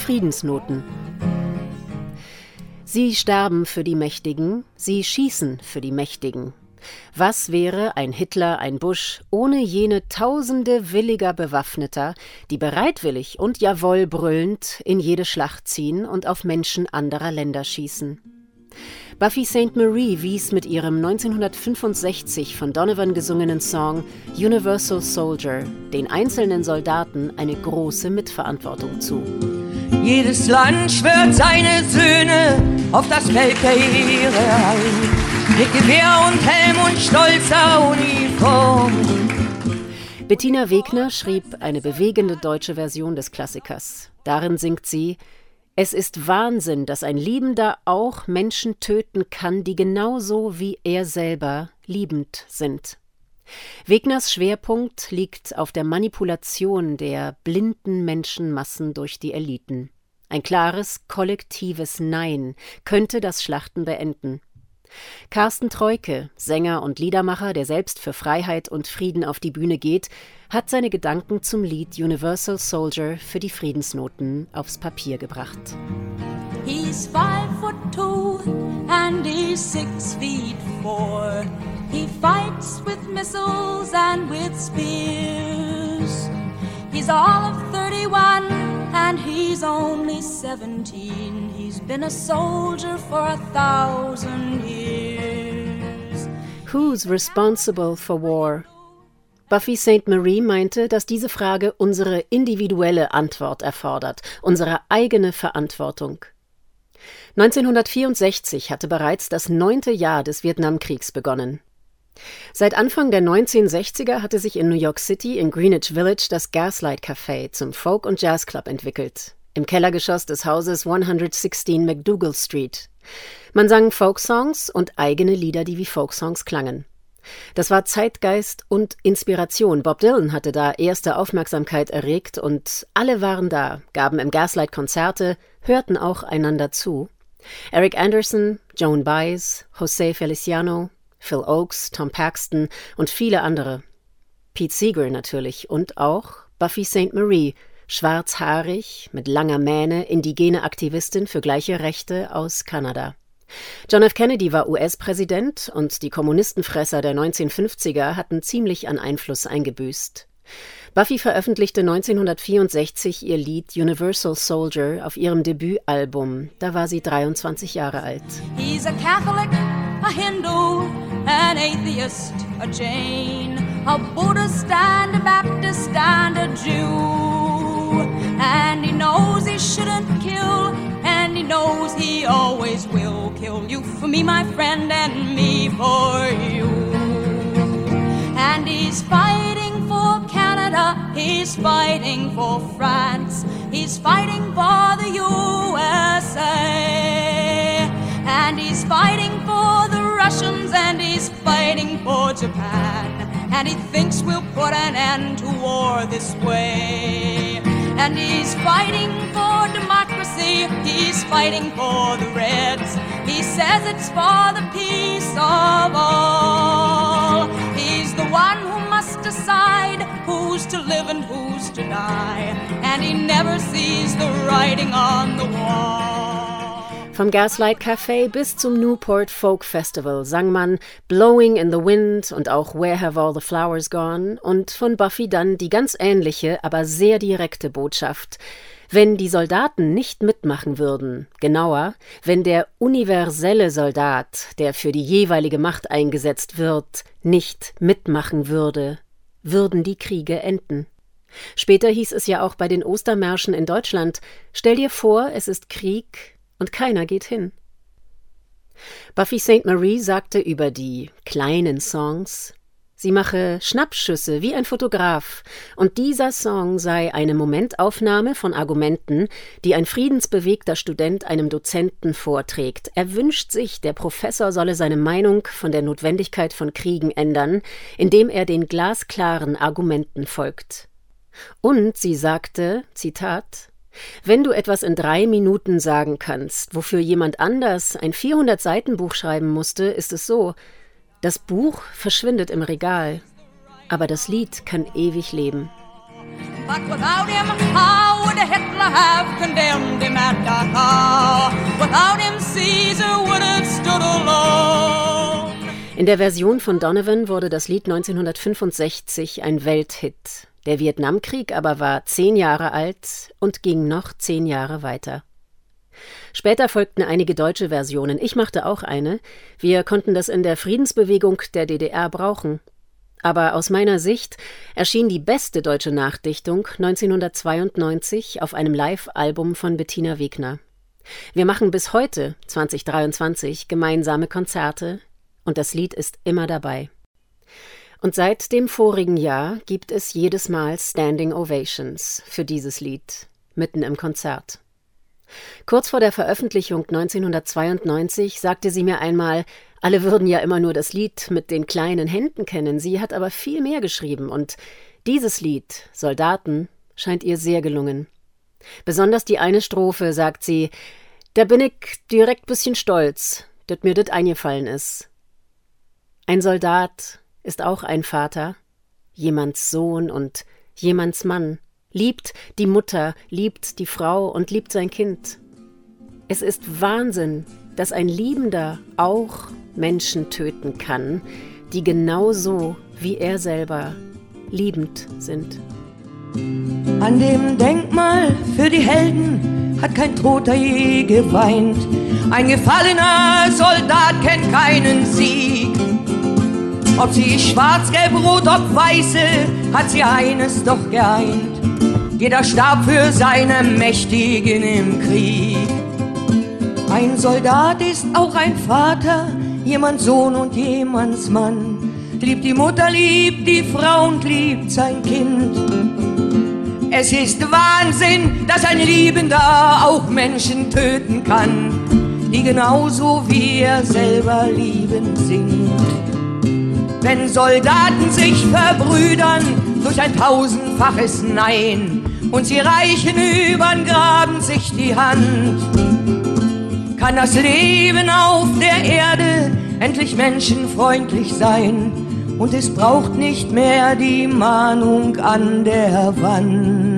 Friedensnoten. Sie sterben für die Mächtigen, sie schießen für die Mächtigen. Was wäre ein Hitler, ein Bush ohne jene Tausende williger Bewaffneter, die bereitwillig und jawohl brüllend in jede Schlacht ziehen und auf Menschen anderer Länder schießen? Buffy St. Marie wies mit ihrem 1965 von Donovan gesungenen Song Universal Soldier den einzelnen Soldaten eine große Mitverantwortung zu. Jedes Land schwört seine Söhne auf das Feld der Ehre ein. Mit Gewehr und Helm und stolzer Uniform. Bettina Wegner schrieb eine bewegende deutsche Version des Klassikers. Darin singt sie Es ist Wahnsinn, dass ein Liebender auch Menschen töten kann, die genauso wie er selber liebend sind. Wegners Schwerpunkt liegt auf der Manipulation der blinden Menschenmassen durch die Eliten. Ein klares, kollektives Nein könnte das Schlachten beenden. Carsten Treuke, Sänger und Liedermacher, der selbst für Freiheit und Frieden auf die Bühne geht, hat seine Gedanken zum Lied Universal Soldier für die Friedensnoten aufs Papier gebracht. He's five foot two and he's six feet four. He fights with missiles and with spears. He's all of 31 and he's only 17. He's been a soldier for a thousand years. Who's responsible for war? Buffy St. Marie meinte, dass diese Frage unsere individuelle Antwort erfordert, unsere eigene Verantwortung. 1964 hatte bereits das neunte Jahr des Vietnamkriegs begonnen. Seit Anfang der 1960er hatte sich in New York City in Greenwich Village das Gaslight Café zum Folk- und Jazzclub entwickelt. Im Kellergeschoss des Hauses 116 McDougal Street. Man sang Folksongs und eigene Lieder, die wie Folksongs klangen. Das war Zeitgeist und Inspiration. Bob Dylan hatte da erste Aufmerksamkeit erregt und alle waren da, gaben im Gaslight Konzerte, hörten auch einander zu. Eric Anderson, Joan Baez, Jose Feliciano, Phil Oakes, Tom Paxton und viele andere. Pete Seeger natürlich und auch Buffy St. Marie, schwarzhaarig, mit langer Mähne, indigene Aktivistin für gleiche Rechte aus Kanada. John F. Kennedy war US-Präsident und die Kommunistenfresser der 1950er hatten ziemlich an Einfluss eingebüßt. Buffy veröffentlichte 1964 ihr Lied Universal Soldier auf ihrem Debütalbum. Da war sie 23 Jahre alt. He's a Catholic, a Hindu, an atheist, a Jain, a Buddhist and a Baptist and a Jew. And he knows he shouldn't kill, and he knows he always will kill you for me, my friend, and me for you. And he's fighting for Canada, he's fighting for France, he's fighting for the USA, and he's fighting for the Russians he's fighting for Japan. And he thinks we'll put an end to war this way. And he's fighting for democracy, he's fighting for the Reds. He says it's for the peace of all. He's the one who must decide who's to live and who's to die. And he never sees the writing on the wall. Vom Gaslight Café bis zum Newport Folk Festival sang man Blowing in the Wind und auch Where Have All the Flowers Gone und von Buffy dann die ganz ähnliche, aber sehr direkte Botschaft. Wenn die Soldaten nicht mitmachen würden, genauer, wenn der universelle Soldat, der für die jeweilige Macht eingesetzt wird, nicht mitmachen würde, würden die Kriege enden. Später hieß es ja auch bei den Ostermärschen in Deutschland, stell dir vor, es ist Krieg, und keiner geht hin. Buffy St. Marie sagte über die kleinen Songs, sie mache Schnappschüsse wie ein Fotograf, und dieser Song sei eine Momentaufnahme von Argumenten, die ein friedensbewegter Student einem Dozenten vorträgt. Er wünscht sich, der Professor solle seine Meinung von der Notwendigkeit von Kriegen ändern, indem er den glasklaren Argumenten folgt. Und sie sagte, Zitat, wenn du etwas in drei Minuten sagen kannst, wofür jemand anders ein 400-Seiten-Buch schreiben musste, ist es so: Das Buch verschwindet im Regal, aber das Lied kann ewig leben. But without him, how would Hitler have condemned him at Dachau. Without him, Caesar would have stood alone. In der Version von Donovan wurde das Lied 1965 ein Welthit. Der Vietnamkrieg aber war zehn Jahre alt und ging noch zehn Jahre weiter. Später folgten einige deutsche Versionen. Ich machte auch eine. Wir konnten das in der Friedensbewegung der DDR brauchen. Aber aus meiner Sicht erschien die beste deutsche Nachdichtung 1992 auf einem Live-Album von Bettina Wegner. Wir machen bis heute, 2023, gemeinsame Konzerte und das Lied ist immer dabei. Und seit dem vorigen Jahr gibt es jedes Mal Standing Ovations für dieses Lied, mitten im Konzert. Kurz vor der Veröffentlichung 1992 sagte sie mir einmal, alle würden ja immer nur das Lied mit den kleinen Händen kennen, sie hat aber viel mehr geschrieben und dieses Lied, Soldaten, scheint ihr sehr gelungen. Besonders die eine Strophe, sagt sie, da bin ich direkt bisschen stolz, dat mir das eingefallen ist. Ein Soldat ist auch ein Vater, jemands Sohn und jemands Mann, liebt die Mutter, liebt die Frau und liebt sein Kind. Es ist Wahnsinn, dass ein Liebender auch Menschen töten kann, die genauso wie er selber liebend sind. An dem Denkmal für die Helden hat kein Toter je geweint. Ein gefallener Soldat kennt keinen Sieg. Ob sie schwarz, gelb, rot, ob weiße, hat sie eines doch geeint. Jeder starb für seine Mächtigen im Krieg. Ein Soldat ist auch ein Vater, jemand Sohn und jemands Mann. Liebt die Mutter, liebt die Frau und liebt sein Kind. Es ist Wahnsinn, dass ein Liebender auch Menschen töten kann, die genauso wie er selber liebend sind. Wenn Soldaten sich verbrüdern durch ein tausendfaches Nein und sie reichen übern Graben sich die Hand, kann das Leben auf der Erde endlich menschenfreundlich sein und es braucht nicht mehr die Mahnung an der Wand.